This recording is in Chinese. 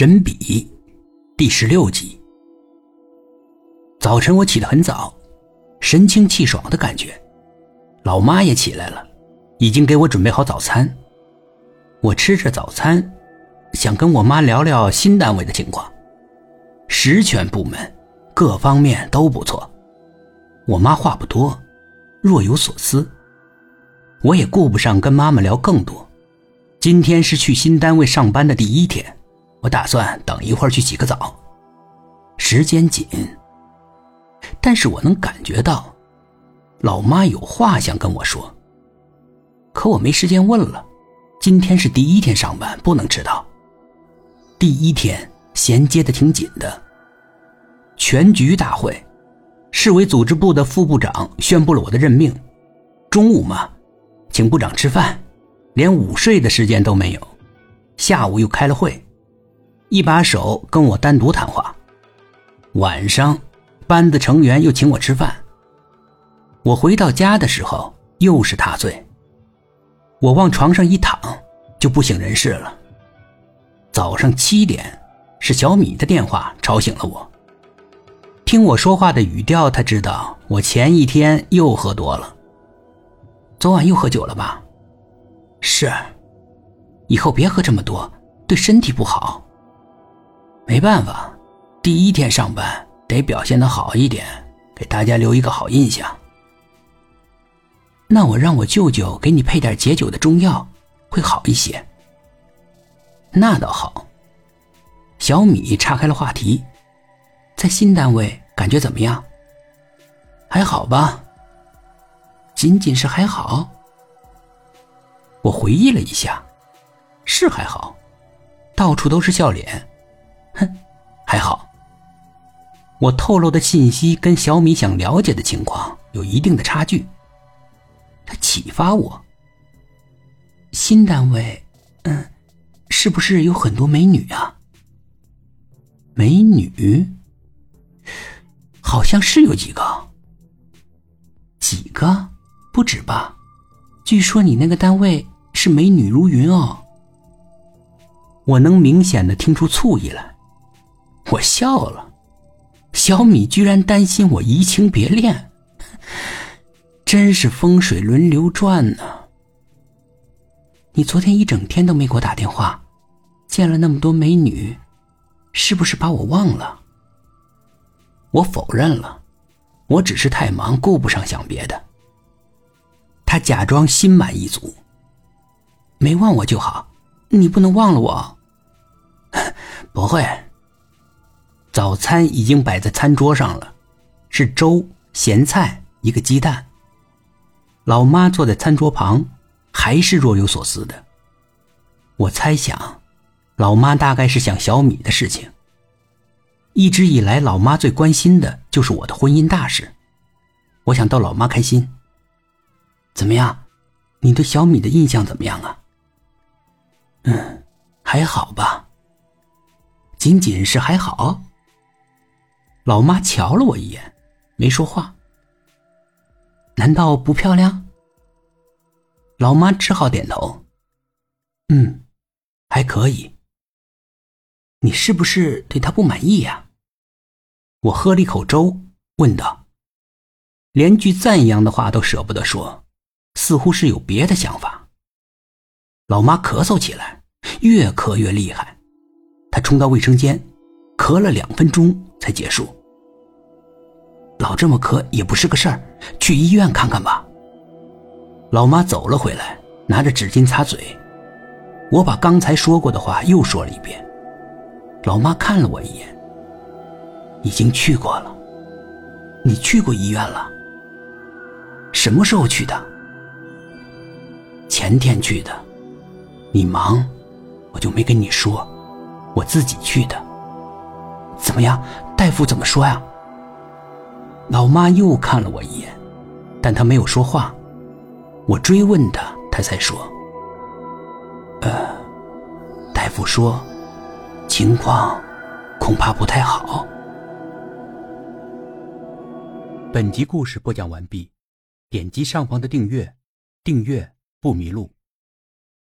神笔第十六集。早晨我起得很早，神清气爽的感觉。老妈也起来了，已经给我准备好早餐。我吃着早餐，想跟我妈聊聊新单位的情况。实权部门，各方面都不错。我妈话不多，若有所思。我也顾不上跟妈妈聊更多。今天是去新单位上班的第一天。我打算等一会儿去洗个澡，时间紧，但是我能感觉到，老妈有话想跟我说。可我没时间问了，今天是第一天上班，不能迟到。第一天衔接的挺紧的。全局大会，市委组织部的副部长宣布了我的任命。中午嘛，请部长吃饭，连午睡的时间都没有。下午又开了会。一把手跟我单独谈话，晚上，班子成员又请我吃饭。我回到家的时候又是他醉，我往床上一躺就不省人事了。早上七点，是小米的电话吵醒了我。听我说话的语调，他知道我前一天又喝多了。昨晚又喝酒了吧？是，以后别喝这么多，对身体不好。没办法，第一天上班得表现的好一点，给大家留一个好印象。那我让我舅舅给你配点解酒的中药，会好一些。那倒好。小米岔开了话题，在新单位感觉怎么样？还好吧。仅仅是还好。我回忆了一下，是还好，到处都是笑脸。还好。我透露的信息跟小米想了解的情况有一定的差距。他启发我。新单位，嗯，是不是有很多美女啊？美女，好像是有几个。几个？不止吧？据说你那个单位是美女如云哦。我能明显的听出醋意来。我笑了，小米居然担心我移情别恋，真是风水轮流转呢。你昨天一整天都没给我打电话，见了那么多美女，是不是把我忘了？我否认了，我只是太忙，顾不上想别的。他假装心满意足，没忘我就好，你不能忘了我。不会。早餐已经摆在餐桌上了，是粥、咸菜、一个鸡蛋。老妈坐在餐桌旁，还是若有所思的。我猜想，老妈大概是想小米的事情。一直以来，老妈最关心的就是我的婚姻大事。我想逗老妈开心。怎么样？你对小米的印象怎么样啊？嗯，还好吧。仅仅是还好。老妈瞧了我一眼，没说话。难道不漂亮？老妈只好点头。嗯，还可以。你是不是对她不满意呀？我喝了一口粥，问道。连句赞扬的话都舍不得说，似乎是有别的想法。老妈咳嗽起来，越咳越厉害。她冲到卫生间，咳了两分钟才结束。老这么咳也不是个事儿，去医院看看吧。老妈走了回来，拿着纸巾擦嘴。我把刚才说过的话又说了一遍。老妈看了我一眼，已经去过了。你去过医院了？什么时候去的？前天去的。你忙，我就没跟你说，我自己去的。怎么样？大夫怎么说呀？老妈又看了我一眼，但她没有说话。我追问她，她才说：“呃，大夫说，情况恐怕不太好。”本集故事播讲完毕，点击上方的订阅，订阅不迷路。